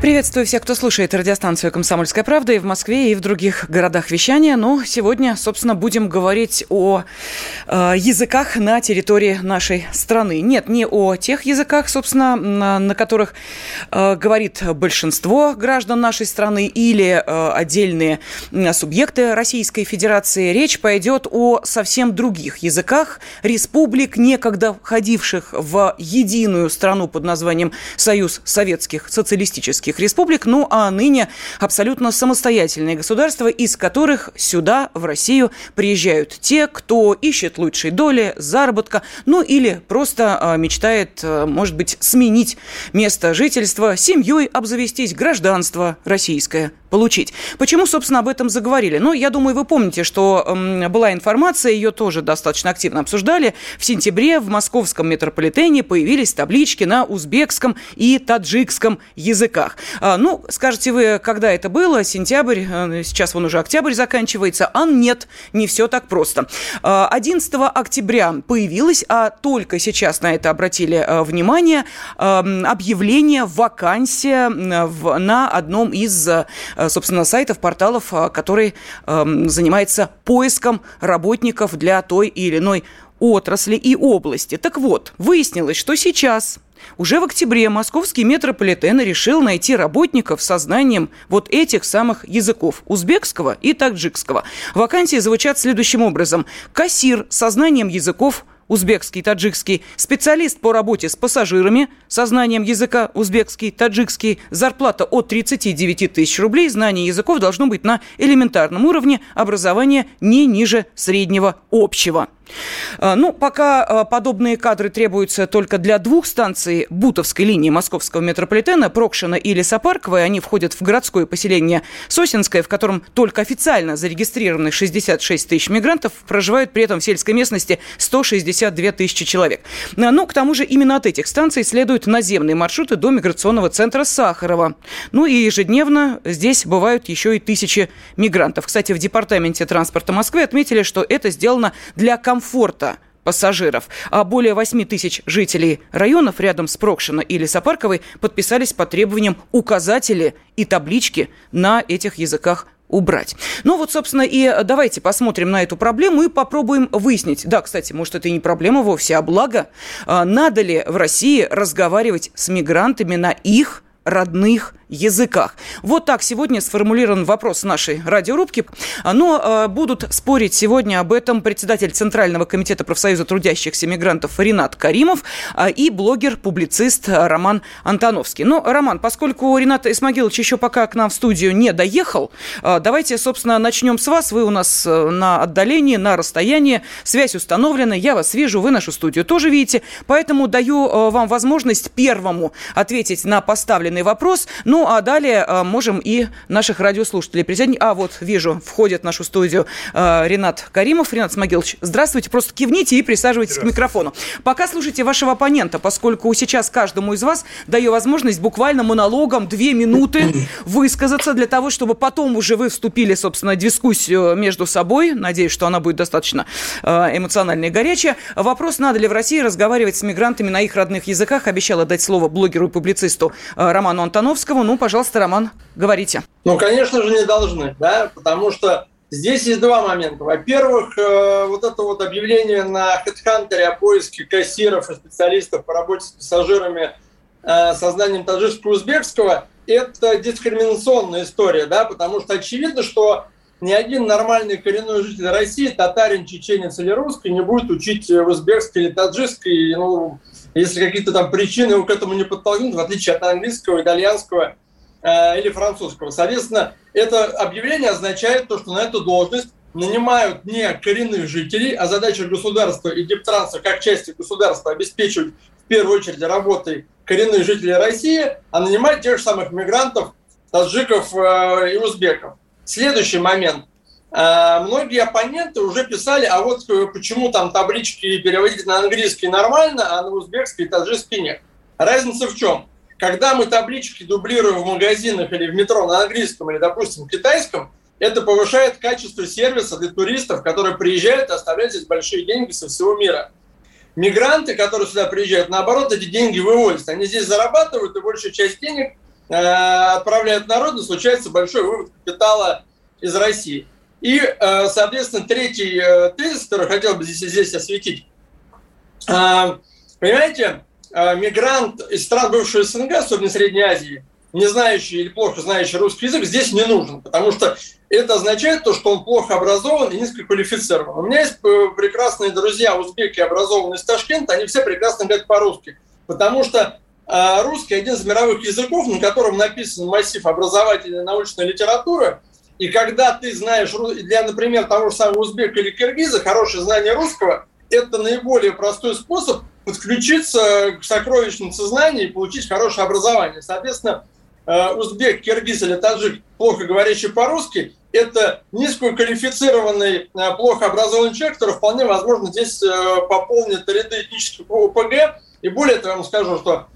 Приветствую всех, кто слушает радиостанцию «Комсомольская правда» и в Москве, и в других городах вещания. Но сегодня, собственно, будем говорить о э, языках на территории нашей страны. Нет, не о тех языках, собственно, на, на которых э, говорит большинство граждан нашей страны или э, отдельные субъекты Российской Федерации. Речь пойдет о совсем других языках республик, некогда входивших в единую страну под названием Союз Советских Социалистических советских республик, ну а ныне абсолютно самостоятельные государства, из которых сюда, в Россию, приезжают те, кто ищет лучшей доли, заработка, ну или просто а, мечтает, а, может быть, сменить место жительства, семьей обзавестись, гражданство российское получить. Почему, собственно, об этом заговорили? Ну, я думаю, вы помните, что была информация, ее тоже достаточно активно обсуждали. В сентябре в московском метрополитене появились таблички на узбекском и таджикском языках. А, ну, скажете вы, когда это было? Сентябрь, э, сейчас вон уже октябрь заканчивается. А нет, не все так просто. 11 а, октября появилось, а только сейчас на это обратили э, внимание, объявление вакансия на одном из Э, собственно, сайтов, порталов, э, который эм, занимается поиском работников для той или иной отрасли и области. Так вот, выяснилось, что сейчас уже в октябре московский метрополитен решил найти работников со знанием вот этих самых языков – узбекского и таджикского. Вакансии звучат следующим образом. Кассир со знанием языков узбекский, таджикский, специалист по работе с пассажирами. Со знанием языка узбекский, таджикский, зарплата от 39 тысяч рублей, знание языков должно быть на элементарном уровне, образование не ниже среднего общего. А, ну, пока а, подобные кадры требуются только для двух станций Бутовской линии московского метрополитена, Прокшина и Лесопарковой. Они входят в городское поселение Сосинское, в котором только официально зарегистрированы 66 тысяч мигрантов, проживают при этом в сельской местности 162 тысячи человек. А, ну, к тому же именно от этих станций следуют наземные маршруты до миграционного центра Сахарова. Ну и ежедневно здесь бывают еще и тысячи мигрантов. Кстати, в департаменте транспорта Москвы отметили, что это сделано для комфорта пассажиров. А более 8 тысяч жителей районов рядом с Прокшино или Сапарковой подписались по требованиям указатели и таблички на этих языках убрать. Ну вот, собственно, и давайте посмотрим на эту проблему и попробуем выяснить. Да, кстати, может, это и не проблема вовсе, а благо. А надо ли в России разговаривать с мигрантами на их родных языках. Вот так сегодня сформулирован вопрос нашей радиорубки. Но э, будут спорить сегодня об этом председатель Центрального комитета профсоюза трудящихся мигрантов Ренат Каримов э, и блогер-публицист Роман Антоновский. Но, Роман, поскольку Ренат Исмагилович еще пока к нам в студию не доехал, э, давайте, собственно, начнем с вас. Вы у нас э, на отдалении, на расстоянии, связь установлена, я вас вижу, вы нашу студию тоже видите, поэтому даю э, вам возможность первому ответить на поставленный вопрос. Ну, ну, а далее а, можем и наших радиослушателей присоединить. А, вот, вижу, входит в нашу студию а, Ренат Каримов. Ренат Смогилович, здравствуйте. Просто кивните и присаживайтесь к микрофону. Пока слушайте вашего оппонента, поскольку сейчас каждому из вас даю возможность буквально монологом две минуты высказаться для того, чтобы потом уже вы вступили, собственно, в дискуссию между собой. Надеюсь, что она будет достаточно эмоциональная и горячая. Вопрос, надо ли в России разговаривать с мигрантами на их родных языках, обещала дать слово блогеру и публицисту Роману Антоновскому. Ну, пожалуйста, Роман, говорите. Ну, конечно же, не должны, да, потому что здесь есть два момента. Во-первых, э, вот это вот объявление на HeadHunter о поиске кассиров и специалистов по работе с пассажирами э, со знанием таджикского узбекского – это дискриминационная история, да, потому что очевидно, что ни один нормальный коренной житель России, татарин, чеченец или русский, не будет учить узбекский или таджикский, ну, если какие-то там причины его к этому не подтолкнут, в отличие от английского, итальянского э, или французского. Соответственно, это объявление означает то, что на эту должность нанимают не коренных жителей, а задача государства и Дептранса как части государства обеспечивать в первую очередь работой коренных жителей России, а нанимать тех же самых мигрантов, таджиков э, и узбеков. следующий момент. А, многие оппоненты уже писали, а вот почему там таблички переводить на английский нормально, а на узбекский и таджикский нет. Разница в чем? Когда мы таблички дублируем в магазинах или в метро на английском или, допустим, китайском, это повышает качество сервиса для туристов, которые приезжают и оставляют здесь большие деньги со всего мира. Мигранты, которые сюда приезжают, наоборот, эти деньги выводят. Они здесь зарабатывают, и большая часть денег э, отправляют народ, и случается большой вывод капитала из России. И, э, соответственно, третий э, тезис, который хотел бы здесь, здесь осветить. Э, понимаете, мигрант из стран бывшей СНГ, особенно Средней Азии, не знающий или плохо знающий русский язык, здесь не нужен, потому что это означает то, что он плохо образован и низкоквалифицирован. У меня есть прекрасные друзья узбеки, образованные из Ташкента, они все прекрасно говорят по-русски, потому что русский один из мировых языков, на котором написан массив образовательной научной литературы, и когда ты знаешь, для, например, того же самого узбека или киргиза, хорошее знание русского, это наиболее простой способ подключиться к сокровищнице знаний и получить хорошее образование. Соответственно, э, узбек, киргиз или таджик, плохо говорящий по-русски, это низкоквалифицированный, э, плохо образованный человек, который вполне возможно здесь э, пополнит ряды этнических ОПГ. И более того, я вам скажу, что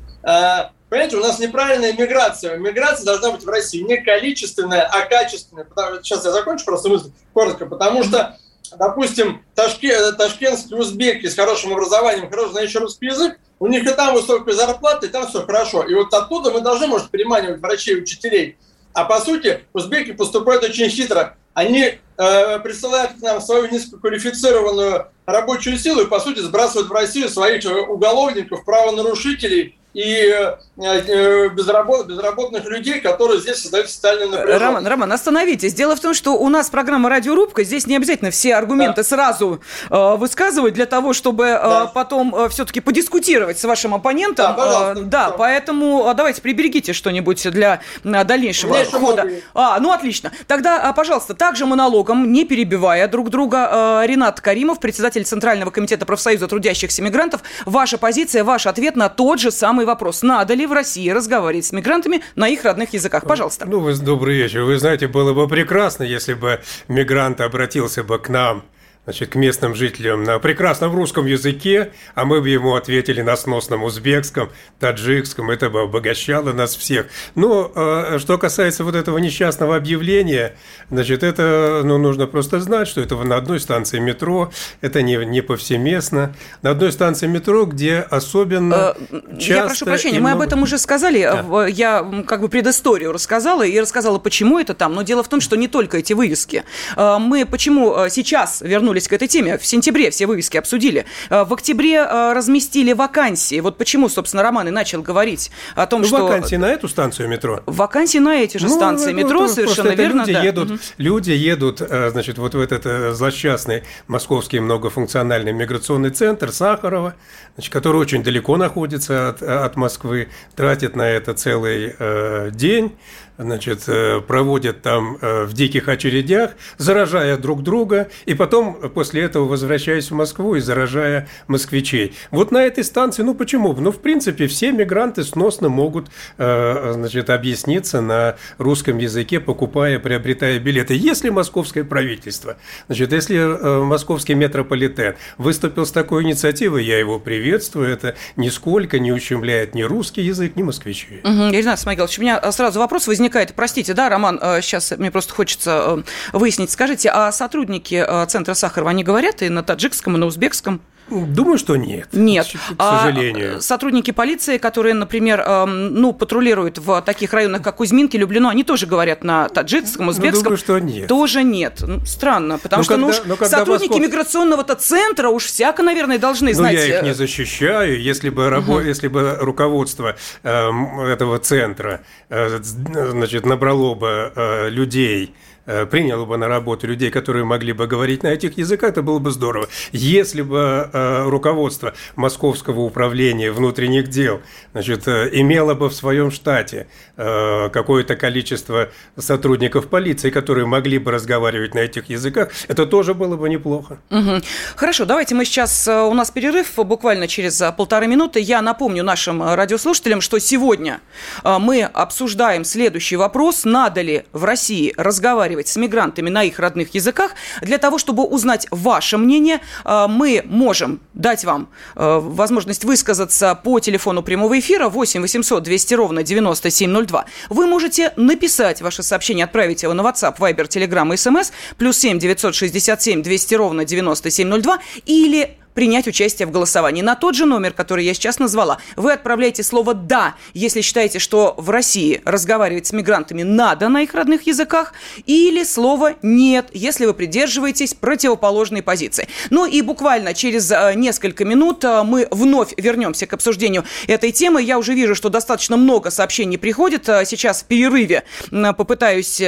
Понимаете, у нас неправильная миграция. Миграция должна быть в России не количественная, а качественная. Сейчас я закончу просто мысль коротко. Потому что допустим, ташкен, ташкентские узбеки с хорошим образованием, хорошо знающие русский язык, у них и там высокая зарплата, и там все хорошо. И вот оттуда мы должны, может, переманивать врачей учителей. А по сути, узбеки поступают очень хитро. Они э, присылают к нам свою низкоквалифицированную рабочую силу и, по сути, сбрасывают в Россию своих уголовников, правонарушителей и э, э, безработ, безработных людей, которые здесь создают социальную напряженность. Роман, Роман, остановитесь. Дело в том, что у нас программа «Радиорубка», здесь не обязательно все аргументы да. сразу э, высказывать для того, чтобы э, да. потом э, все-таки подискутировать с вашим оппонентом. Да, э, да поэтому э, давайте приберегите что-нибудь для э, дальнейшего хода. А, ну отлично. Тогда, э, пожалуйста, также монологом, не перебивая друг друга, э, Ренат Каримов, председатель Центрального комитета профсоюза трудящихся мигрантов, ваша позиция, ваш ответ на тот же самый самый вопрос. Надо ли в России разговаривать с мигрантами на их родных языках? Пожалуйста. Ну, вы, добрый вечер. Вы знаете, было бы прекрасно, если бы мигрант обратился бы к нам значит, к местным жителям на прекрасном русском языке, а мы бы ему ответили на сносном узбекском, таджикском, это бы обогащало нас всех. Но э, что касается вот этого несчастного объявления, значит, это, ну, нужно просто знать, что это на одной станции метро, это не, не повсеместно, на одной станции метро, где особенно э, часто... Я прошу прощения, мы об этом уже сказали, да. я как бы предысторию рассказала и рассказала, почему это там, но дело в том, что не только эти вывески. Э, мы почему э, сейчас вернулись вернулись к этой теме. В сентябре все вывески обсудили. Э, в октябре э, разместили вакансии. Вот почему, собственно, Роман и начал говорить о том, ну, что... Вакансии на эту станцию метро? Вакансии на эти же ну, станции ну, метро, совершенно верно, люди да. Едут, угу. Люди едут, э, значит, вот в этот злосчастный московский многофункциональный миграционный центр Сахарова, значит, который очень далеко находится от, от Москвы, тратит на это целый э, день значит, э, проводят там э, в диких очередях, заражая друг друга, и потом после этого возвращаясь в Москву и заражая москвичей. Вот на этой станции, ну почему? Ну, в принципе, все мигранты сносно могут, э, значит, объясниться на русском языке, покупая, приобретая билеты. Если московское правительство, значит, если московский метрополитен выступил с такой инициативой, я его приветствую, это нисколько не ущемляет ни русский язык, ни москвичей. Угу, Ирина Смогилович, у меня сразу вопрос возник возникает, простите, да, Роман, сейчас э, мне просто хочется э, выяснить, скажите, а сотрудники э, Центра Сахарова, они говорят и на таджикском, и на узбекском? Думаю, что нет. Нет. К сожалению. А сотрудники полиции, которые, например, эм, ну, патрулируют в таких районах, как Кузьминки, Люблино, они тоже говорят на таджикском, ну, узбекском. Ну, думаю, что нет. Тоже нет. Ну, странно, потому ну, что когда, ну, уж сотрудники Москов... миграционного-то центра уж всяко, наверное, должны ну, знать. Я их не защищаю. Если бы, рабо... угу. если бы руководство э, этого центра э, значит, набрало бы э, людей, Э, приняло бы на работу людей, которые могли бы говорить на этих языках, это было бы здорово. Если бы э, руководство Московского управления внутренних дел значит, э, имело бы в своем штате какое-то количество сотрудников полиции, которые могли бы разговаривать на этих языках, это тоже было бы неплохо. Угу. Хорошо, давайте мы сейчас, у нас перерыв буквально через полторы минуты. Я напомню нашим радиослушателям, что сегодня мы обсуждаем следующий вопрос. Надо ли в России разговаривать разговаривать с мигрантами на их родных языках. Для того, чтобы узнать ваше мнение, мы можем дать вам возможность высказаться по телефону прямого эфира 8 800 200 ровно 9702. Вы можете написать ваше сообщение, отправить его на WhatsApp, Viber, Telegram и SMS, плюс 7 967 200 ровно 9702, или принять участие в голосовании. На тот же номер, который я сейчас назвала, вы отправляете слово «да», если считаете, что в России разговаривать с мигрантами надо на их родных языках, или слово «нет», если вы придерживаетесь противоположной позиции. Ну и буквально через э, несколько минут э, мы вновь вернемся к обсуждению этой темы. Я уже вижу, что достаточно много сообщений приходит. Э, сейчас в перерыве попытаюсь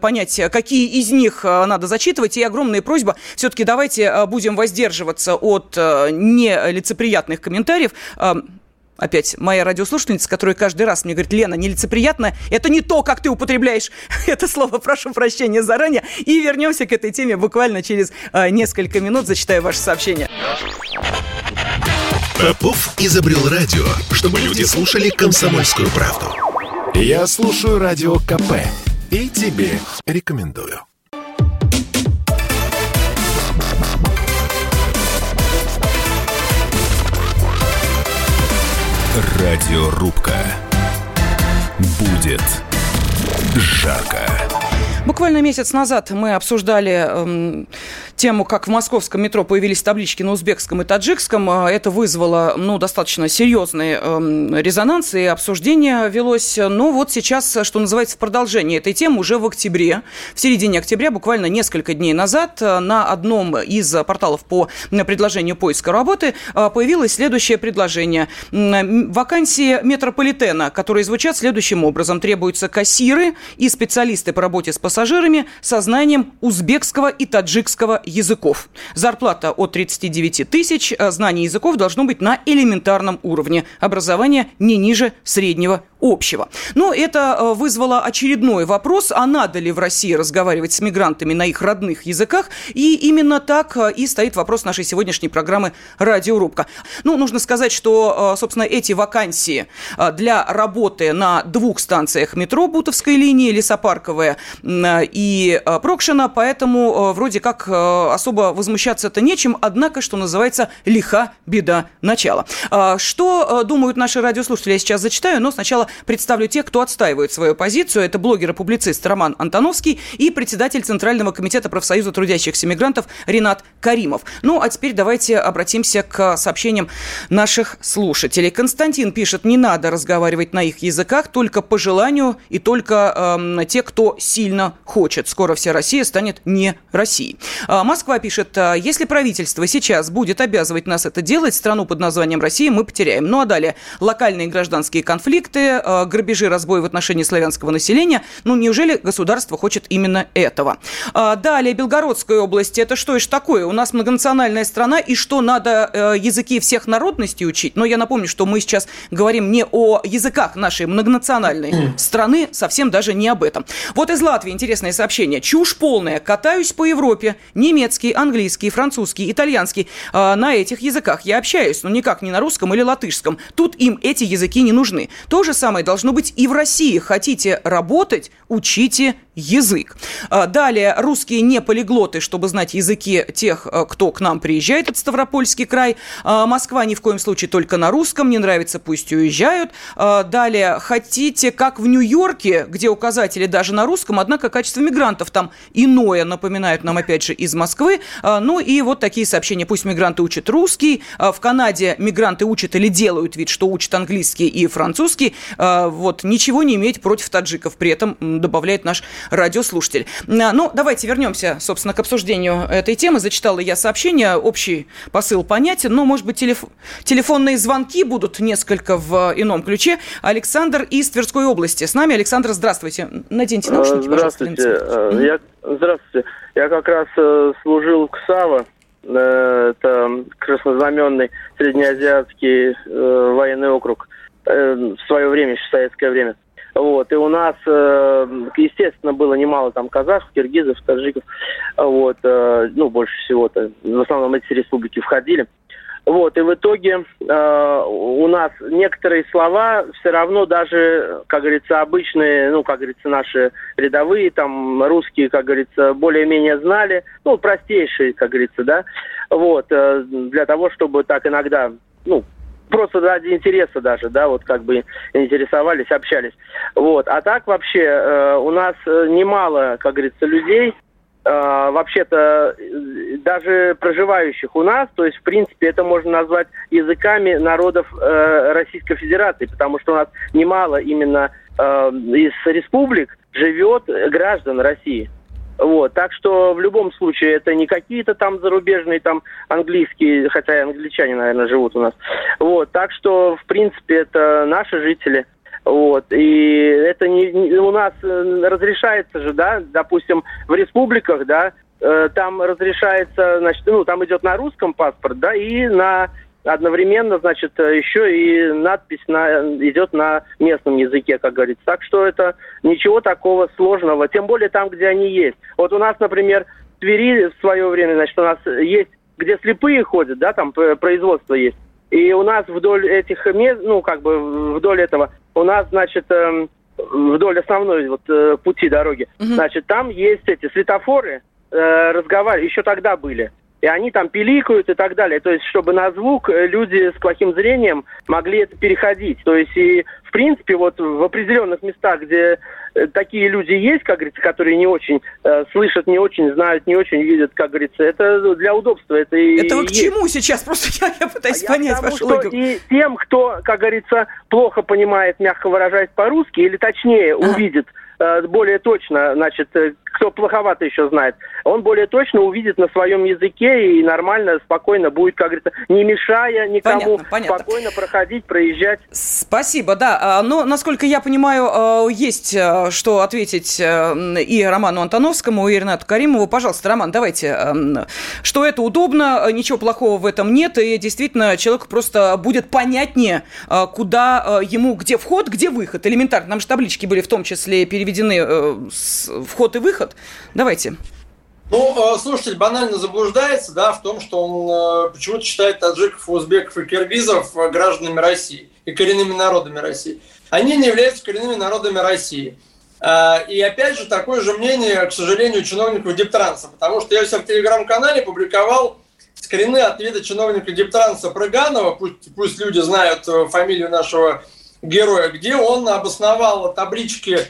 понять, какие из них надо зачитывать. И огромная просьба, все-таки давайте будем воздерживаться от от э, нелицеприятных комментариев. Э, опять моя радиослушательница, которая каждый раз мне говорит, Лена, нелицеприятно, это не то, как ты употребляешь это слово, прошу прощения заранее. И вернемся к этой теме буквально через э, несколько минут, зачитаю ваше сообщение. Попов изобрел радио, чтобы люди слушали комсомольскую правду. Я слушаю радио КП и тебе рекомендую. Радиорубка. Будет жарко. Буквально месяц назад мы обсуждали эм, тему, как в московском метро появились таблички на узбекском и таджикском. Э, это вызвало ну, достаточно серьезный эм, резонанс, и обсуждение велось. Но вот сейчас, что называется, в продолжении этой темы уже в октябре, в середине октября, буквально несколько дней назад, э, на одном из порталов по предложению поиска работы э, появилось следующее предложение. Вакансии метрополитена, которые звучат следующим образом. Требуются кассиры и специалисты по работе с пассажирами со знанием узбекского и таджикского языков. Зарплата от 39 тысяч, а знание языков должно быть на элементарном уровне. Образование не ниже среднего общего. Но это э, вызвало очередной вопрос, а надо ли в России разговаривать с мигрантами на их родных языках. И именно так э, и стоит вопрос нашей сегодняшней программы «Радиорубка». Ну, нужно сказать, что, э, собственно, эти вакансии для работы на двух станциях метро Бутовской линии, Лесопарковая и Прокшина, поэтому вроде как особо возмущаться это нечем, однако, что называется, лиха беда начала. Что думают наши радиослушатели, я сейчас зачитаю, но сначала представлю тех, кто отстаивает свою позицию. Это блогер и публицист Роман Антоновский и председатель Центрального комитета профсоюза трудящихся мигрантов Ренат Каримов. Ну, а теперь давайте обратимся к сообщениям наших слушателей. Константин пишет, не надо разговаривать на их языках, только по желанию и только э, те, кто сильно хочет. Скоро вся Россия станет не Россией. А Москва пишет, «А если правительство сейчас будет обязывать нас это делать, страну под названием Россия мы потеряем. Ну а далее, локальные гражданские конфликты, э, грабежи, разбой в отношении славянского населения. Ну, неужели государство хочет именно этого? А, далее, Белгородская область. Это что ж такое? У нас многонациональная страна, и что, надо э, языки всех народностей учить? Но я напомню, что мы сейчас говорим не о языках нашей многонациональной страны, совсем даже не об этом. Вот из Латвии интересное сообщение. Чушь полная. Катаюсь по Европе. Немецкий, английский, французский, итальянский. Э, на этих языках я общаюсь, но никак не на русском или латышском. Тут им эти языки не нужны. То же самое должно быть и в России. Хотите работать, учите язык. А, далее, русские не полиглоты, чтобы знать языки тех, а, кто к нам приезжает от Ставропольский край. А, Москва ни в коем случае только на русском, не нравится, пусть уезжают. Далее, хотите, как в Нью-Йорке, где указатели даже на русском, однако качество мигрантов там иное, напоминают нам опять же из Москвы. Ну и вот такие сообщения. Пусть мигранты учат русский. В Канаде мигранты учат или делают вид, что учат английский и французский. Вот ничего не иметь против таджиков. При этом добавляет наш радиослушатель. А, ну, давайте вернемся, собственно, к обсуждению этой темы. Зачитала я сообщение, общий посыл понятен, но, может быть, телеф... телефонные звонки будут несколько в ином ключе. Александр из Тверской области. С нами. Александр, здравствуйте. Наденьте наушники, Здравствуйте. Пожалуйста. Я... Здравствуйте. Я как раз э, служил в КСАВО, э, это краснознаменный среднеазиатский э, военный округ э, в свое время, в советское время. Вот. И у нас, э, естественно, было немало там казахов, киргизов, таджиков. Вот. Э, ну, больше всего-то. В основном эти республики входили. Вот, и в итоге э, у нас некоторые слова все равно даже, как говорится, обычные, ну, как говорится, наши рядовые, там, русские, как говорится, более-менее знали, ну, простейшие, как говорится, да, вот, э, для того, чтобы так иногда, ну, просто ради интереса даже, да, вот как бы интересовались, общались. Вот. А так вообще э, у нас э, немало, как говорится, людей, э, вообще-то э, даже проживающих у нас, то есть, в принципе, это можно назвать языками народов э, Российской Федерации, потому что у нас немало именно э, из республик живет граждан России. Вот, так что в любом случае это не какие-то там зарубежные там английские, хотя и англичане, наверное, живут у нас. Вот, так что в принципе это наши жители. Вот. И это не, не у нас э, разрешается же, да, допустим, в республиках, да, э, там разрешается, значит, ну, там идет на русском паспорт, да, и на одновременно, значит, еще и надпись на, идет на местном языке, как говорится. Так что это ничего такого сложного, тем более там, где они есть. Вот у нас, например, в Твери в свое время, значит, у нас есть, где слепые ходят, да, там производство есть. И у нас вдоль этих мест, ну, как бы вдоль этого, у нас, значит, эм, вдоль основной вот э, пути дороги, угу. значит, там есть эти светофоры, э, разговаривали, еще тогда были и они там пиликают и так далее. То есть, чтобы на звук э, люди с плохим зрением могли это переходить. То есть, и в принципе, вот в определенных местах, где э, такие люди есть, как говорится, которые не очень э, слышат, не очень знают, не очень видят, как говорится, это для удобства. Это, это вы к чему сейчас? Просто я, я пытаюсь а понять я вашу логику. И тем, кто, как говорится, плохо понимает, мягко выражаясь по-русски, или точнее ага. увидит более точно, значит, э, кто плоховато еще знает, он более точно увидит на своем языке и нормально, спокойно будет, как говорится, не мешая никому, понятно, понятно. спокойно проходить, проезжать. Спасибо, да. А, но, насколько я понимаю, э, есть что ответить и Роману Антоновскому, и Ренату Каримову. Пожалуйста, Роман, давайте. Что это удобно, ничего плохого в этом нет, и действительно человеку просто будет понятнее, куда ему, где вход, где выход. Элементарно. Нам же таблички были в том числе переведены переведены э, вход и выход. Давайте. Ну, э, слушатель банально заблуждается, да, в том, что он э, почему-то считает таджиков, узбеков и киргизов гражданами России и коренными народами России. Они не являются коренными народами России. И опять же, такое же мнение, к сожалению, чиновников Дептранса, потому что я у в телеграм-канале публиковал скрины ответа чиновника Дептранса Прыганова, пусть, пусть люди знают фамилию нашего героя, где он обосновал таблички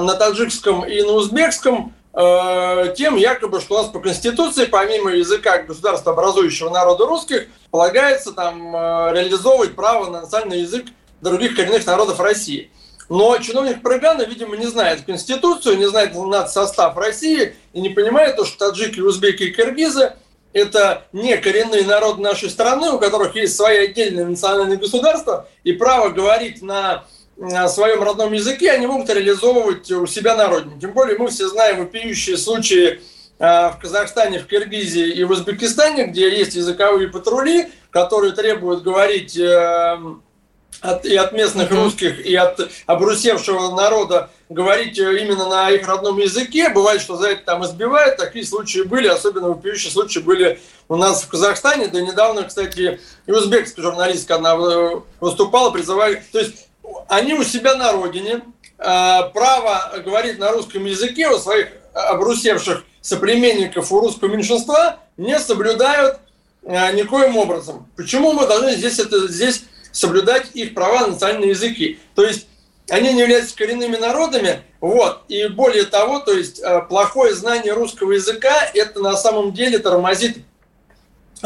на таджикском и на узбекском э, тем якобы, что у нас по Конституции, помимо языка государства образующего народа русских, полагается там э, реализовывать право на национальный язык других коренных народов России. Но чиновник Прыгана, видимо, не знает Конституцию, не знает состав России и не понимает, что таджики, узбеки и киргизы – это не коренные народы нашей страны, у которых есть свои отдельные национальные государства, и право говорить на своем родном языке, они могут реализовывать у себя на родине. Тем более мы все знаем вопиющие случаи а, в Казахстане, в Киргизии и в Узбекистане, где есть языковые патрули, которые требуют говорить э, от, и от местных mm-hmm. русских, и от обрусевшего народа говорить э, именно на их родном языке. Бывает, что за это там избивают. Такие случаи были, особенно вопиющие случаи были у нас в Казахстане. Да недавно, кстати, и узбекская журналистка, она э, выступала, призывая... То есть они у себя на родине э, право говорить на русском языке у своих обрусевших соплеменников у русского меньшинства не соблюдают э, никоим образом. Почему мы должны здесь, это, здесь соблюдать их права на национальные языки? То есть они не являются коренными народами, вот, и более того, то есть э, плохое знание русского языка, это на самом деле тормозит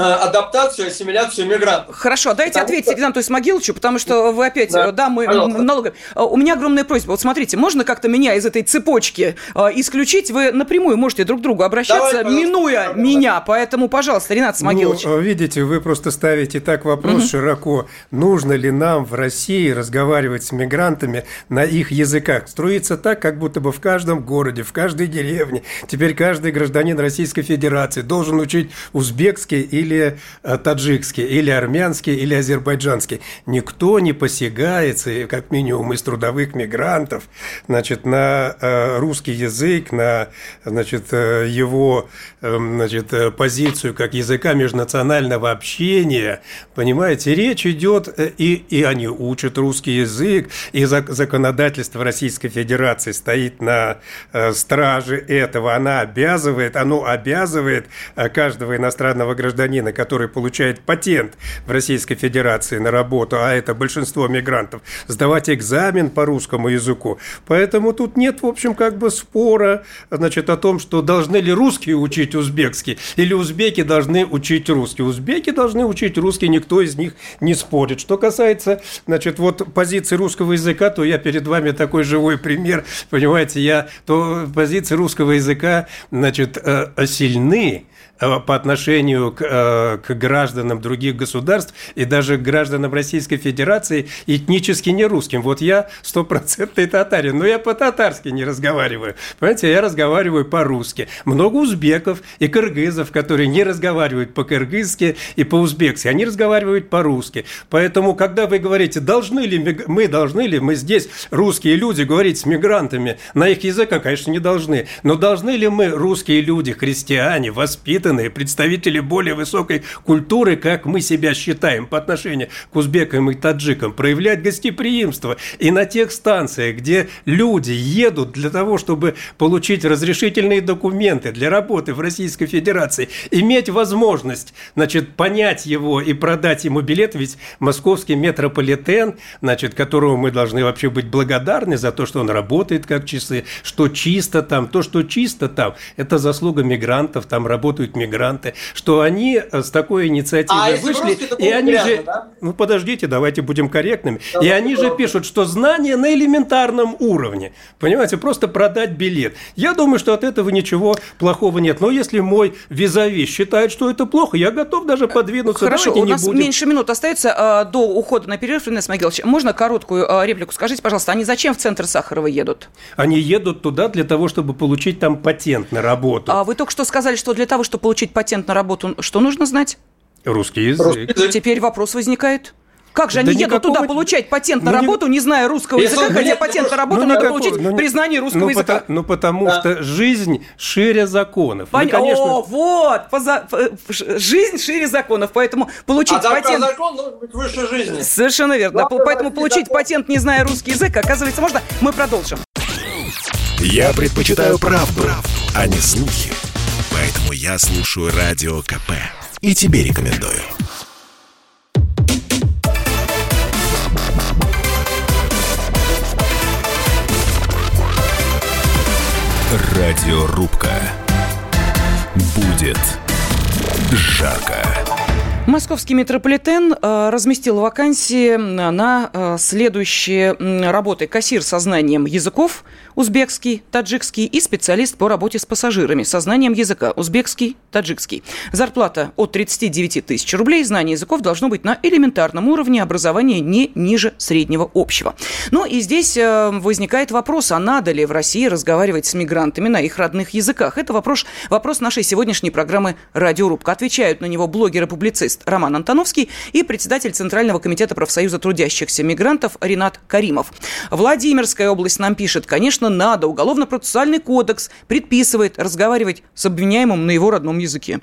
адаптацию, ассимиляцию мигрантов. Хорошо, дайте потому ответить что... Ренату Исмагиловичу, потому что вы опять, да, да мы налоговые. Э, у меня огромная просьба. Вот смотрите, можно как-то меня из этой цепочки э, исключить? Вы напрямую можете друг к другу обращаться, Давай, минуя меня. Поэтому, пожалуйста, Ренат Исмагилович. Ну, видите, вы просто ставите так вопрос угу. широко. Нужно ли нам в России разговаривать с мигрантами на их языках? Строится так, как будто бы в каждом городе, в каждой деревне теперь каждый гражданин Российской Федерации должен учить узбекский или или э, таджикский, или армянский, или азербайджанский. Никто не посягается, как минимум из трудовых мигрантов, значит, на э, русский язык, на значит, э, его значит, позицию как языка межнационального общения. Понимаете, речь идет, и, и они учат русский язык, и законодательство Российской Федерации стоит на страже этого, она обязывает, оно обязывает каждого иностранного гражданина, который получает патент в Российской Федерации на работу, а это большинство мигрантов, сдавать экзамен по русскому языку. Поэтому тут нет, в общем, как бы спора значит, о том, что должны ли русские учить узбекский, или узбеки должны учить русский. Узбеки должны учить русский, никто из них не спорит. Что касается, значит, вот позиции русского языка, то я перед вами такой живой пример, понимаете, я, то позиции русского языка, значит, э, сильны, по отношению к, э, к гражданам других государств и даже к гражданам Российской Федерации этнически не русским. Вот я стопроцентный татарин, но я по-татарски не разговариваю. Понимаете, я разговариваю по-русски. Много узбеков и кыргызов, которые не разговаривают по-кыргызски и по-узбекски, они разговаривают по-русски. Поэтому, когда вы говорите, должны ли мы, должны ли мы здесь, русские люди, говорить с мигрантами на их языках, конечно, не должны. Но должны ли мы, русские люди, христиане, воспитанные, воспитанные представители более высокой культуры, как мы себя считаем по отношению к узбекам и таджикам, проявлять гостеприимство. И на тех станциях, где люди едут для того, чтобы получить разрешительные документы для работы в Российской Федерации, иметь возможность, значит, понять его и продать ему билет, ведь московский метрополитен, значит, которому мы должны вообще быть благодарны за то, что он работает как часы, что чисто там, то, что чисто там, это заслуга мигрантов, там работают мигранты, что они э, с такой инициативой а вышли, и они грязно, же, да? ну подождите, давайте будем корректными, да, и они же пишут, что знания на элементарном уровне, понимаете, просто продать билет. Я думаю, что от этого ничего плохого нет, но если мой визави считает, что это плохо, я готов даже подвинуться. Хорошо, давайте у нас будем... меньше минут остается э, до ухода на перерыв, Ренес Могилович. Можно короткую э, реплику? Скажите, пожалуйста, они зачем в центр Сахарова едут? Они едут туда для того, чтобы получить там патент на работу. А вы только что сказали, что для того, чтобы получить патент на работу, что нужно знать? Русский язык. Теперь вопрос возникает. Как же они да едут туда получать патент на ну, работу, не зная русского языка, хотя патент на работу ну, надо получить ну, признание русского ну, языка? ну, потому да. что жизнь шире законов. Пон... конечно... О, вот! Поза... Жизнь шире законов, поэтому получить а патент... А закон должен быть выше жизни. Совершенно верно. Да, поэтому получить закон. патент, не зная русский язык, оказывается, можно. Мы продолжим. Я предпочитаю правду, правду. а не слухи. Я слушаю Радио КП. И тебе рекомендую. Радиорубка. Будет жарко. Московский метрополитен э, разместил вакансии на э, следующие работы. Кассир со знанием языков, узбекский, таджикский и специалист по работе с пассажирами со знанием языка, узбекский, таджикский. Зарплата от 39 тысяч рублей. Знание языков должно быть на элементарном уровне образования не ниже среднего общего. Ну и здесь э, возникает вопрос, а надо ли в России разговаривать с мигрантами на их родных языках? Это вопрос, вопрос нашей сегодняшней программы «Радиорубка». Отвечают на него блогер и публицист Роман Антоновский и председатель Центрального комитета профсоюза трудящихся мигрантов Ренат Каримов. Владимирская область нам пишет, конечно, надо. Уголовно-процессуальный кодекс предписывает разговаривать с обвиняемым на его родном языке.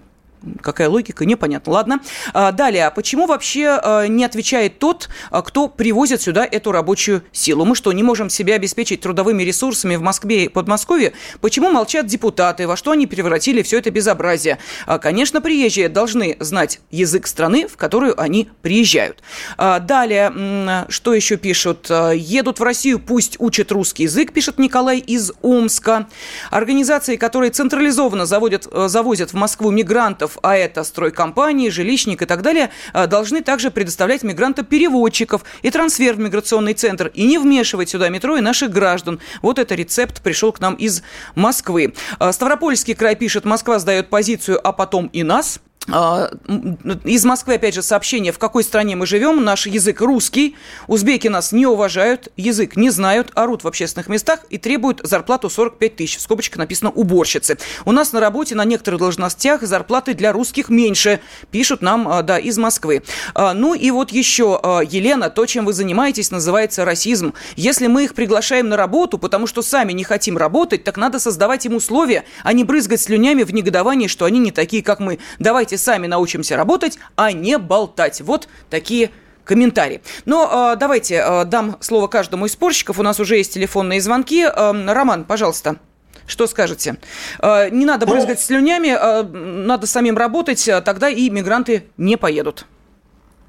Какая логика, непонятно. Ладно. А, далее, почему вообще а, не отвечает тот, а, кто привозит сюда эту рабочую силу? Мы что, не можем себя обеспечить трудовыми ресурсами в Москве и Подмосковье? Почему молчат депутаты? Во что они превратили все это безобразие? Конечно, приезжие должны знать язык страны, в которую они приезжают. Далее, что еще пишут? Едут в Россию, пусть учат русский язык, пишет Николай из Омска. Организации, которые централизованно заводят, завозят в Москву мигрантов, мигрантов, а это стройкомпании, жилищник и так далее, а, должны также предоставлять мигрантов-переводчиков и трансфер в миграционный центр, и не вмешивать сюда метро и наших граждан. Вот это рецепт пришел к нам из Москвы. А, Ставропольский край пишет, Москва сдает позицию, а потом и нас – из Москвы, опять же, сообщение, в какой стране мы живем. Наш язык русский. Узбеки нас не уважают, язык не знают, орут в общественных местах и требуют зарплату 45 тысяч. В скобочках написано «уборщицы». У нас на работе на некоторых должностях зарплаты для русских меньше. Пишут нам, а, да, из Москвы. А, ну и вот еще, Елена, то, чем вы занимаетесь, называется расизм. Если мы их приглашаем на работу, потому что сами не хотим работать, так надо создавать им условия, а не брызгать слюнями в негодовании, что они не такие, как мы. Давайте Давайте сами научимся работать, а не болтать. Вот такие комментарии. Но э, давайте э, дам слово каждому из спорщиков. У нас уже есть телефонные звонки. Э, Роман, пожалуйста. Что скажете? Э, не надо ну, брызгать ну, слюнями, э, надо самим работать, тогда и мигранты не поедут.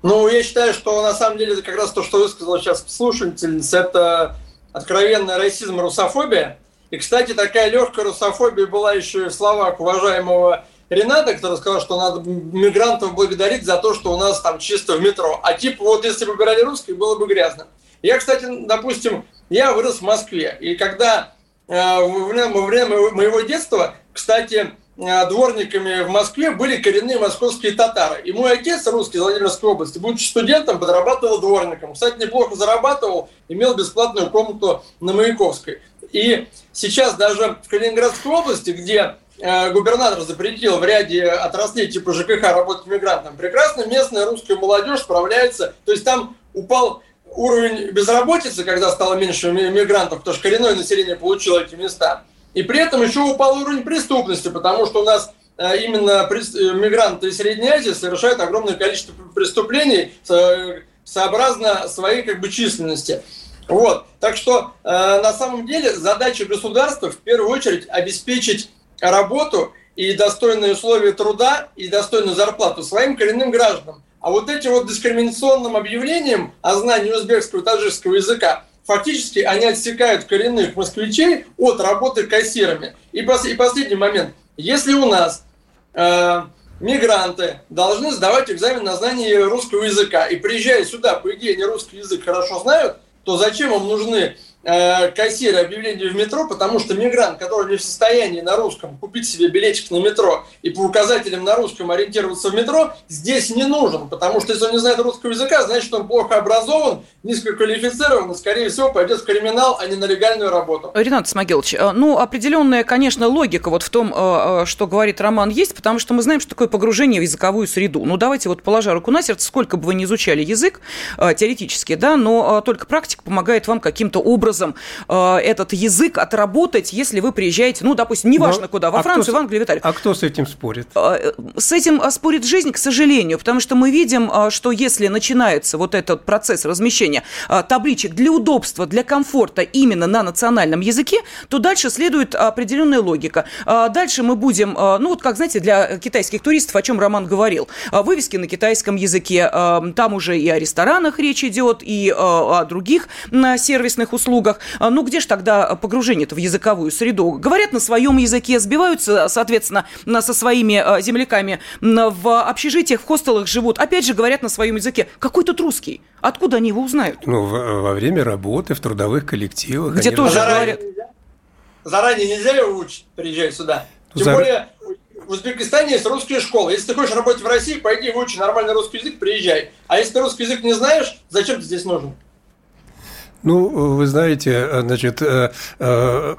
Ну, я считаю, что на самом деле как раз то, что высказала сейчас слушательница, это откровенная расизм и русофобия. И, кстати, такая легкая русофобия была еще и в словах уважаемого Рената, который сказал, что надо мигрантов благодарить за то, что у нас там чисто в метро. А типа вот если бы выбирали русских, было бы грязно. Я, кстати, допустим, я вырос в Москве. И когда э, во время моего детства, кстати, э, дворниками в Москве были коренные московские татары. И мой отец, русский из Владимирской области, будучи студентом, подрабатывал дворником. Кстати, неплохо зарабатывал, имел бесплатную комнату на Маяковской. И сейчас даже в Калининградской области, где губернатор запретил в ряде отраслей типа ЖКХ работать мигрантам, прекрасно местная русская молодежь справляется. То есть там упал уровень безработицы, когда стало меньше мигрантов, потому что коренное население получило эти места. И при этом еще упал уровень преступности, потому что у нас э, именно э, мигранты из Средней Азии совершают огромное количество преступлений сообразно своей как бы численности. Вот. Так что э, на самом деле задача государства в первую очередь обеспечить работу и достойные условия труда и достойную зарплату своим коренным гражданам. А вот этим вот дискриминационным объявлением о знании узбекского и таджикского языка фактически они отсекают коренных москвичей от работы кассирами. И, пос, и последний момент. Если у нас э, мигранты должны сдавать экзамен на знание русского языка и приезжая сюда, по идее, они русский язык хорошо знают, то зачем им нужны Э, кассиры объявление в метро, потому что мигрант, который не в состоянии на русском купить себе билетик на метро и по указателям на русском ориентироваться в метро, здесь не нужен, потому что если он не знает русского языка, значит, он плохо образован, низкоквалифицирован и, скорее всего, пойдет в криминал, а не на легальную работу. Ренат Смогилович, э, ну, определенная, конечно, логика вот в том, э, что говорит Роман, есть, потому что мы знаем, что такое погружение в языковую среду. Ну, давайте вот, положа руку на сердце, сколько бы вы ни изучали язык, теоретически, да, но только практика помогает вам каким-то образом образом э, этот язык отработать, если вы приезжаете, ну, допустим, неважно Но, куда, во а Францию, кто, в Англию, в Италию. А кто с этим спорит? Э, с этим э, спорит жизнь, к сожалению, потому что мы видим, э, что если начинается вот этот процесс размещения табличек для удобства, для комфорта именно на национальном языке, то дальше следует определенная логика. Дальше мы будем, ну вот как, знаете, для китайских туристов, о чем Роман говорил, вывески на китайском языке, там уже и о ресторанах речь идет, и о других сервисных услугах, услугах. А, ну, где же тогда погружение-то в языковую среду? Говорят на своем языке, сбиваются, соответственно, со своими а, земляками в общежитиях, в хостелах живут. Опять же, говорят на своем языке. Какой тут русский? Откуда они его узнают? Ну, во время работы, в трудовых коллективах. Где тоже говорят... Заранее нельзя его учить, приезжать сюда? Тем Зар... более, в Узбекистане есть русская школа. Если ты хочешь работать в России, пойди выучи нормальный русский язык, приезжай. А если ты русский язык не знаешь, зачем ты здесь нужен? Ну, вы знаете, э, значит, э, э,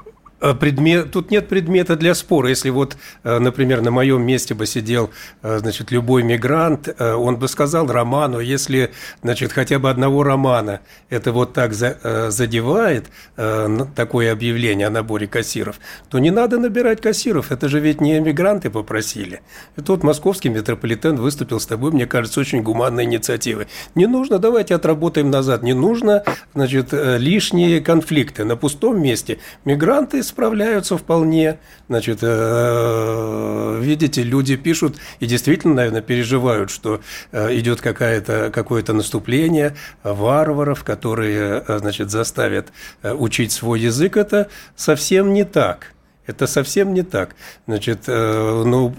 предмет, тут нет предмета для спора. Если вот, э, например, на моем месте бы сидел, э, значит, любой мигрант, он бы сказал Роману, если, значит, хотя бы одного Романа это вот так задевает, такое объявление о наборе кассиров, то не надо набирать кассиров, это же ведь не мигранты попросили. И тут московский метрополитен выступил с тобой, мне кажется, очень гуманной инициативой. Не нужно, давайте отработаем назад, не нужно, значит, лишние конфликты. На пустом месте мигранты справляются вполне. Значит, э, видите, люди пишут и действительно, наверное, переживают, что э, идет какая-то, какое-то наступление варваров, которые, э, значит, заставят учить свой язык. Это совсем не так. Это совсем не так. Значит, ну,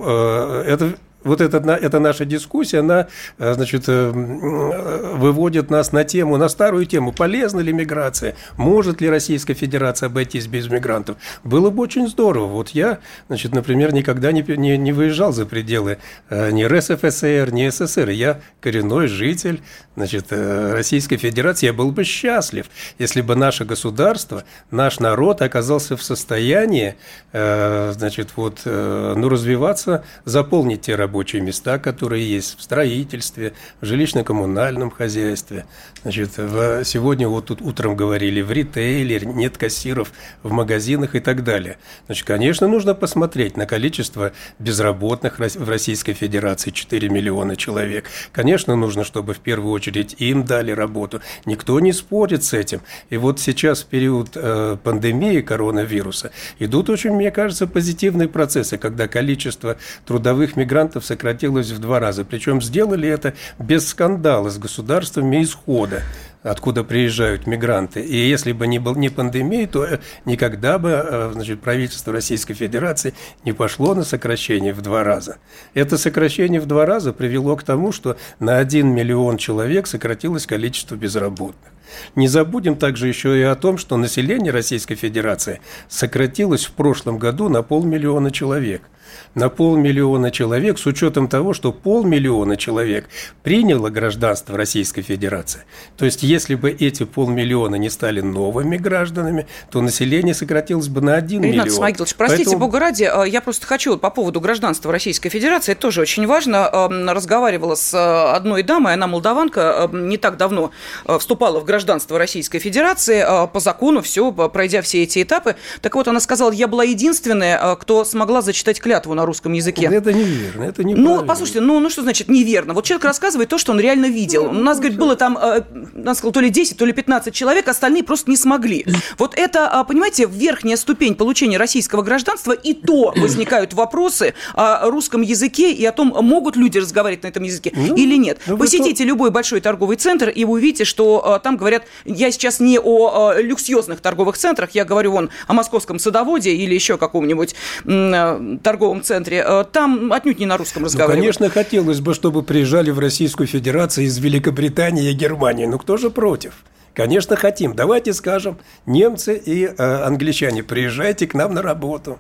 это вот эта, эта наша дискуссия, она, э, значит, э, выводит нас на тему, на старую тему, полезна ли миграция, может ли Российская Федерация обойтись без мигрантов. Было бы очень здорово. Вот я, значит, например, никогда не, не, не выезжал за пределы э, ни РСФСР, ни СССР. Я коренной житель, значит, Российской Федерации. Я был бы счастлив, если бы наше государство, наш народ оказался в состоянии, значит, вот, ну, развиваться, заполнить те рабочие места, которые есть в строительстве, в жилищно-коммунальном хозяйстве. Значит, в, сегодня вот тут утром говорили, в ритейле нет кассиров в магазинах и так далее. Значит, конечно, нужно посмотреть на количество безработных в Российской Федерации, 4 миллиона человек. Конечно, нужно, чтобы в первую очередь им дали работу. Никто не спорит с этим. И вот сейчас, в период э, пандемии коронавируса, идут очень, мне кажется, позитивные процессы, когда количество трудовых мигрантов сократилось в два раза. Причем сделали это без скандала с государствами исхода откуда приезжают мигранты. И если бы не, был, не пандемия, то э, никогда бы э, значит, правительство Российской Федерации не пошло на сокращение в два раза. Это сокращение в два раза привело к тому, что на 1 миллион человек сократилось количество безработных. Не забудем также еще и о том, что население Российской Федерации сократилось в прошлом году на полмиллиона человек – на полмиллиона человек, с учетом того, что полмиллиона человек приняло гражданство Российской Федерации. То есть, если бы эти полмиллиона не стали новыми гражданами, то население сократилось бы на 1 Ренат миллион. Смагилович, простите, Поэтому... бога ради, э, я просто хочу по поводу гражданства Российской Федерации, это тоже очень важно. Эм, разговаривала с э, одной дамой, она молдаванка, эм, не так давно э, вступала в гражданство Российской Федерации, по закону все, пройдя все эти этапы. Так вот, она сказала, я была единственная, кто смогла зачитать клятву на русском языке. Это неверно, это не Ну, послушайте, ну, ну что значит неверно? Вот человек рассказывает то, что он реально видел. Ну, У нас, говорит, было там, э, нас сказал, то ли 10, то ли 15 человек, остальные просто не смогли. Вот это, а, понимаете, верхняя ступень получения российского гражданства, и то возникают вопросы о русском языке и о том, могут люди разговаривать на этом языке ну, или нет. Ну, Посетите то... любой большой торговый центр, и вы увидите, что а, там говорят, я сейчас не о а, люксиозных торговых центрах, я говорю вон о московском садоводе или еще каком-нибудь торговом торговом центре, э, там отнюдь не на русском ну, разговаривают. Ну, конечно, хотелось бы, чтобы приезжали в Российскую Федерацию из Великобритании и Германии. Но кто же против? Конечно, хотим. Давайте скажем, немцы и э, англичане, приезжайте к нам на работу.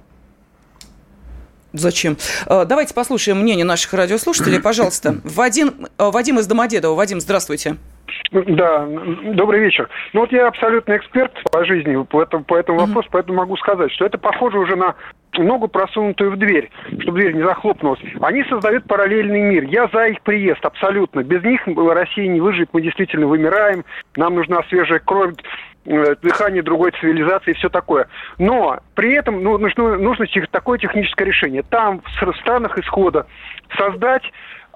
Зачем? Э, давайте послушаем мнение наших радиослушателей, пожалуйста. Вадим, э, Вадим из Домодедова. Вадим, здравствуйте. Да, добрый вечер. Ну вот я абсолютно эксперт по жизни по этому, по этому mm-hmm. вопросу, поэтому могу сказать, что это похоже уже на ногу просунутую в дверь, чтобы дверь не захлопнулась. Они создают параллельный мир. Я за их приезд, абсолютно. Без них Россия не выживет, мы действительно вымираем, нам нужна свежая кровь, э, дыхание другой цивилизации и все такое. Но при этом ну, нужно, нужно такое техническое решение. Там, в странах исхода, создать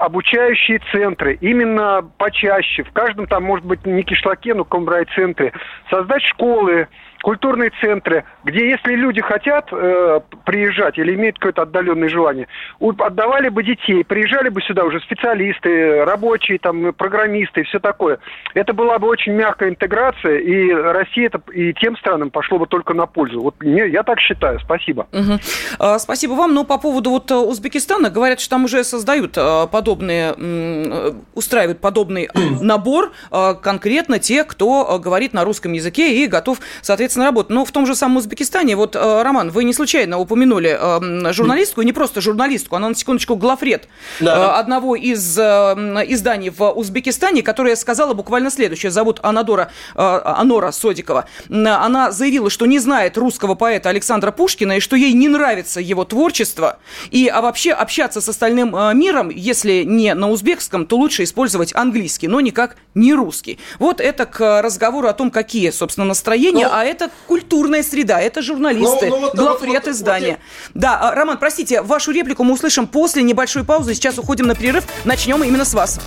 обучающие центры, именно почаще, в каждом там, может быть, не кишлаке, но комбрай-центре, создать школы, культурные центры, где если люди хотят э, приезжать или имеют какое-то отдаленное желание, отдавали бы детей, приезжали бы сюда уже специалисты, рабочие, там, программисты и все такое. Это была бы очень мягкая интеграция, и Россия это и тем странам пошло бы только на пользу. Вот мне, я так считаю. Спасибо. Угу. А, спасибо вам. Но по поводу вот э, Узбекистана говорят, что там уже создают э, подобные, э, устраивают подобный набор конкретно те, кто говорит на русском языке и готов, соответственно, соответственно, работать. Но в том же самом Узбекистане, вот, э, Роман, вы не случайно упомянули э, журналистку, и не просто журналистку, она на секундочку главред да. Э, одного из изданий в Узбекистане, которая сказала буквально следующее. Зовут Анадора, Анора Содикова. Она заявила, что не знает русского поэта Александра Пушкина, и что ей не нравится его творчество. И а вообще общаться с остальным миром, если не на узбекском, то лучше использовать английский, но никак не русский. Вот это к разговору о том, какие, собственно, настроения, ну, а это это культурная среда, это журналисты, ну, ну, вот, главред вот, издания. Вот, вот, да, а, Роман, простите, вашу реплику мы услышим после небольшой паузы. Сейчас уходим на перерыв. Начнем именно с вас.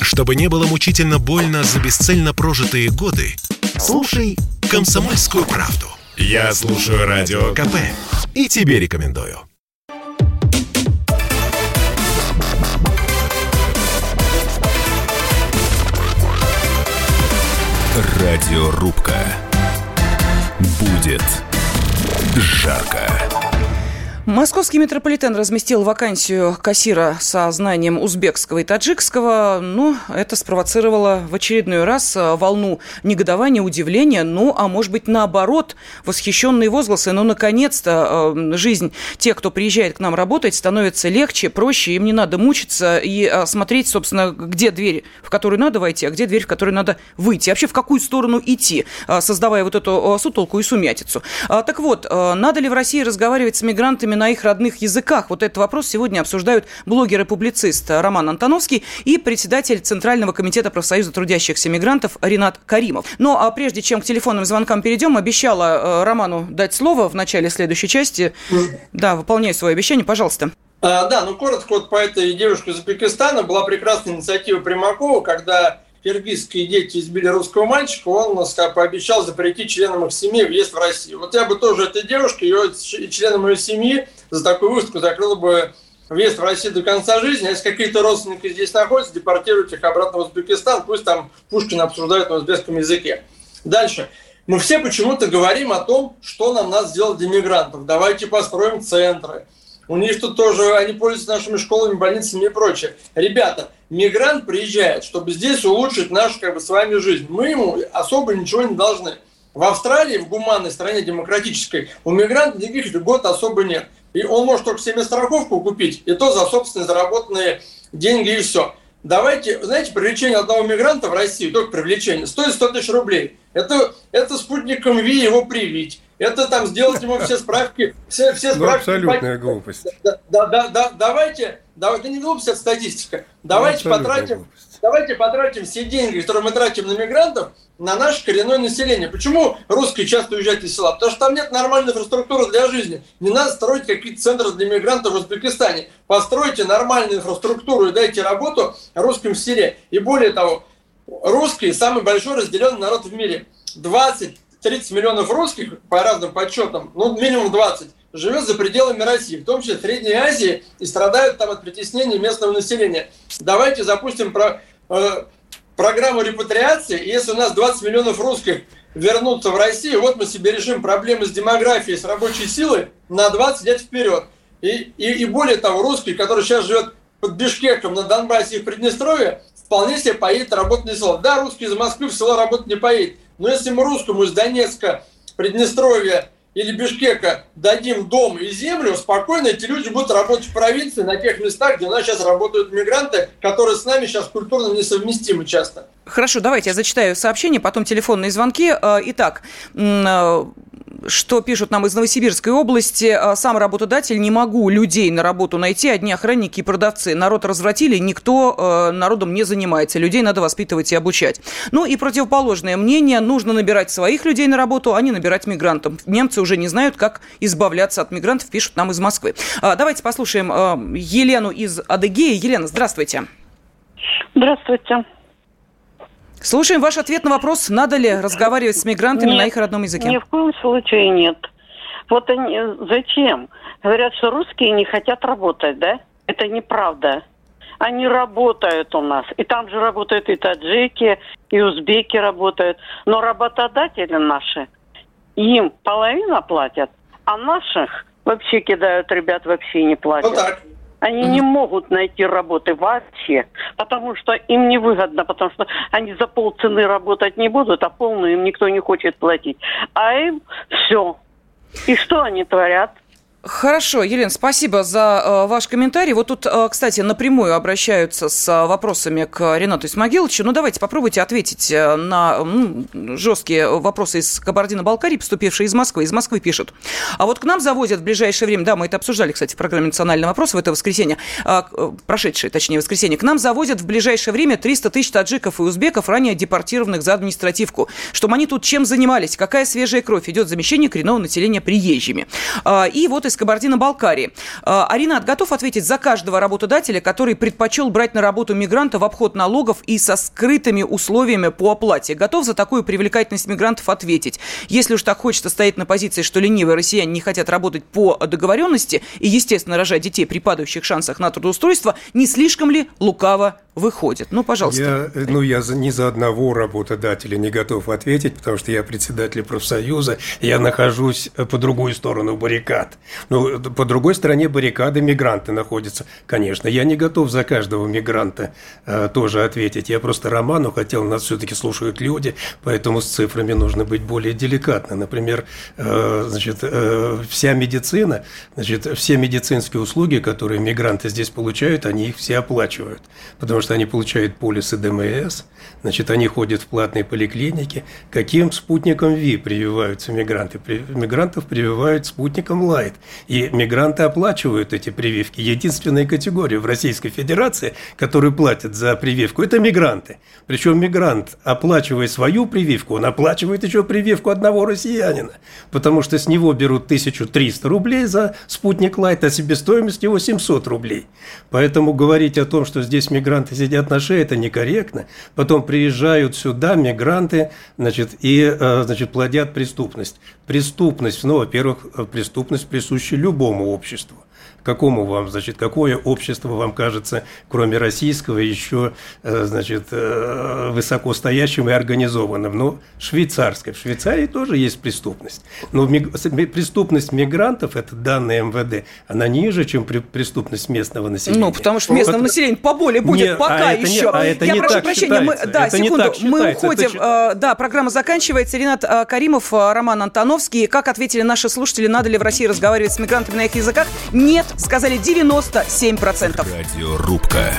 Чтобы не было мучительно больно за бесцельно прожитые годы, слушай «Комсомольскую правду». Я слушаю Радио КП и тебе рекомендую. Радиорубка будет жарко. Московский метрополитен разместил вакансию кассира со знанием узбекского и таджикского. Ну, это спровоцировало в очередной раз э, волну негодования, удивления. Ну, а может быть, наоборот, восхищенные возгласы. Ну, наконец-то э, жизнь тех, кто приезжает к нам работать, становится легче, проще. Им не надо мучиться и э, смотреть, собственно, где дверь, в которую надо войти, а где дверь, в которую надо выйти. Вообще, в какую сторону идти, создавая вот эту сутолку и сумятицу. Так вот, надо ли в России разговаривать с мигрантами на их родных языках? Вот этот вопрос сегодня обсуждают блогер и публицист Роман Антоновский и председатель Центрального комитета профсоюза трудящихся мигрантов Ренат Каримов. Но ну, а прежде чем к телефонным звонкам перейдем, обещала э, Роману дать слово в начале следующей части. Да, выполняй свое обещание, пожалуйста. А, да, ну коротко вот по этой девушке из Узбекистана была прекрасная инициатива Примакова, когда киргизские дети избили русского мальчика, он пообещал запретить членам их семьи въезд в Россию. Вот я бы тоже этой девушке, ее членам ее семьи за такую выставку закрыл бы въезд в Россию до конца жизни. А если какие-то родственники здесь находятся, депортируйте их обратно в Узбекистан, пусть там Пушкин обсуждают на узбекском языке. Дальше. Мы все почему-то говорим о том, что нам надо сделать для мигрантов. Давайте построим центры. У них тут тоже, они пользуются нашими школами, больницами и прочее. Ребята, мигрант приезжает, чтобы здесь улучшить нашу как бы, с вами жизнь. Мы ему особо ничего не должны. В Австралии, в гуманной стране демократической, у мигрантов никаких льгот особо нет. И он может только себе страховку купить, и то за собственные заработанные деньги и все. Давайте, знаете, привлечение одного мигранта в Россию, только привлечение, стоит 100 тысяч рублей. Это, это спутником ВИ его привить. Это там сделать ему все справки, все, все ну, справки. Ну, абсолютная глупость. Да, да, да, да, давайте, давайте, не глупость, это статистика. Давайте ну, потратим, глупость. давайте потратим все деньги, которые мы тратим на мигрантов, на наше коренное население. Почему русские часто уезжают из села? Потому что там нет нормальной инфраструктуры для жизни. Не надо строить какие-то центры для мигрантов в Узбекистане. Постройте нормальную инфраструктуру и дайте работу русским в селе. И более того, русские самый большой разделенный народ в мире. 20 30 миллионов русских, по разным подсчетам, ну, минимум 20, живет за пределами России, в том числе в Средней Азии, и страдают там от притеснения местного населения. Давайте запустим про, э, программу репатриации, и если у нас 20 миллионов русских вернутся в Россию, вот мы себе решим проблемы с демографией, с рабочей силой на 20 лет вперед. И, и, и более того, русский, который сейчас живет под Бишкеком на Донбассе и в Приднестровье, вполне себе поедет работать на село. Да, русский из Москвы в село работать не поедет, но если мы русскому из Донецка, Приднестровья или Бишкека дадим дом и землю, спокойно эти люди будут работать в провинции, на тех местах, где у нас сейчас работают мигранты, которые с нами сейчас культурно несовместимы часто. Хорошо, давайте я зачитаю сообщение, потом телефонные звонки. Э, итак, э, что пишут нам из Новосибирской области. «А, сам работодатель, не могу людей на работу найти, одни охранники и продавцы. Народ развратили, никто э, народом не занимается. Людей надо воспитывать и обучать. Ну и противоположное мнение. Нужно набирать своих людей на работу, а не набирать мигрантов. Немцы уже не знают, как избавляться от мигрантов, пишут нам из Москвы. А, давайте послушаем э, Елену из Адыгеи. Елена, здравствуйте. Здравствуйте. Слушаем ваш ответ на вопрос, надо ли разговаривать с мигрантами нет, на их родном языке. Ни в коем случае нет. Вот они, зачем? Говорят, что русские не хотят работать, да? Это неправда. Они работают у нас. И там же работают и таджики, и узбеки работают. Но работодатели наши, им половина платят, а наших вообще кидают, ребят вообще не платят. Вот так. Они не могут найти работы вообще, потому что им невыгодно, потому что они за полцены работать не будут, а полную им никто не хочет платить. А им все. И что они творят? Хорошо, Елена, спасибо за э, ваш комментарий. Вот тут, э, кстати, напрямую обращаются с э, вопросами к Ренату Исмагиловичу. Ну, давайте попробуйте ответить на ну, жесткие вопросы из Кабардино-Балкарии, поступившие из Москвы. Из Москвы пишут. А вот к нам завозят в ближайшее время, да, мы это обсуждали, кстати, в программе «Национальный вопрос» в это воскресенье, прошедшее, точнее, воскресенье. К нам завозят в ближайшее время 300 тысяч таджиков и узбеков, ранее депортированных за административку. Чтобы они тут чем занимались? Какая свежая кровь? Идет замещение коренного населения приезжими. Э, и вот из Кабардино-Балкарии. А, Арина, готов ответить за каждого работодателя, который предпочел брать на работу мигранта в обход налогов и со скрытыми условиями по оплате? Готов за такую привлекательность мигрантов ответить? Если уж так хочется стоять на позиции, что ленивые россияне не хотят работать по договоренности и, естественно, рожать детей при падающих шансах на трудоустройство, не слишком ли лукаво выходит? Ну, пожалуйста. Я, ну, я за, ни за одного работодателя не готов ответить, потому что я председатель профсоюза, я нахожусь по другую сторону баррикад. Ну, по другой стороне баррикады мигранты находятся. Конечно, я не готов за каждого мигранта э, тоже ответить. Я просто Роману хотел, нас все-таки слушают люди, поэтому с цифрами нужно быть более деликатно. Например, э, значит, э, вся медицина, значит, все медицинские услуги, которые мигранты здесь получают, они их все оплачивают, потому что они получают полисы ДМС, значит, они ходят в платные поликлиники. Каким спутником ВИ прививаются мигранты? Мигрантов прививают спутником Лайт. И мигранты оплачивают эти прививки. Единственная категория в Российской Федерации, которую платят за прививку, это мигранты. Причем мигрант, оплачивая свою прививку, он оплачивает еще прививку одного россиянина, потому что с него берут 1300 рублей за спутник Лайт, а себестоимость его 700 рублей. Поэтому говорить о том, что здесь мигранты сидят на шее, это некорректно. Потом приезжают сюда мигранты, значит, и, э, значит, плодят преступность. Преступность, ну, во-первых, преступность присуща любому обществу какому вам, значит, какое общество вам кажется, кроме российского, еще, э, значит, э, высокостоящим и организованным? Ну, швейцарское. В Швейцарии тоже есть преступность. Но преступность мигрантов, это данные МВД, она ниже, чем преступность местного населения. Ну, потому что местного вот, населения поболее будет не, пока а еще. Не, а это Я не прошу так прощения, мы, да, это секунду, мы уходим, это... да, программа заканчивается. Ренат Каримов, Роман Антоновский. Как ответили наши слушатели, надо ли в России разговаривать с мигрантами на их языках? Нет, сказали 97%. Радиорубка.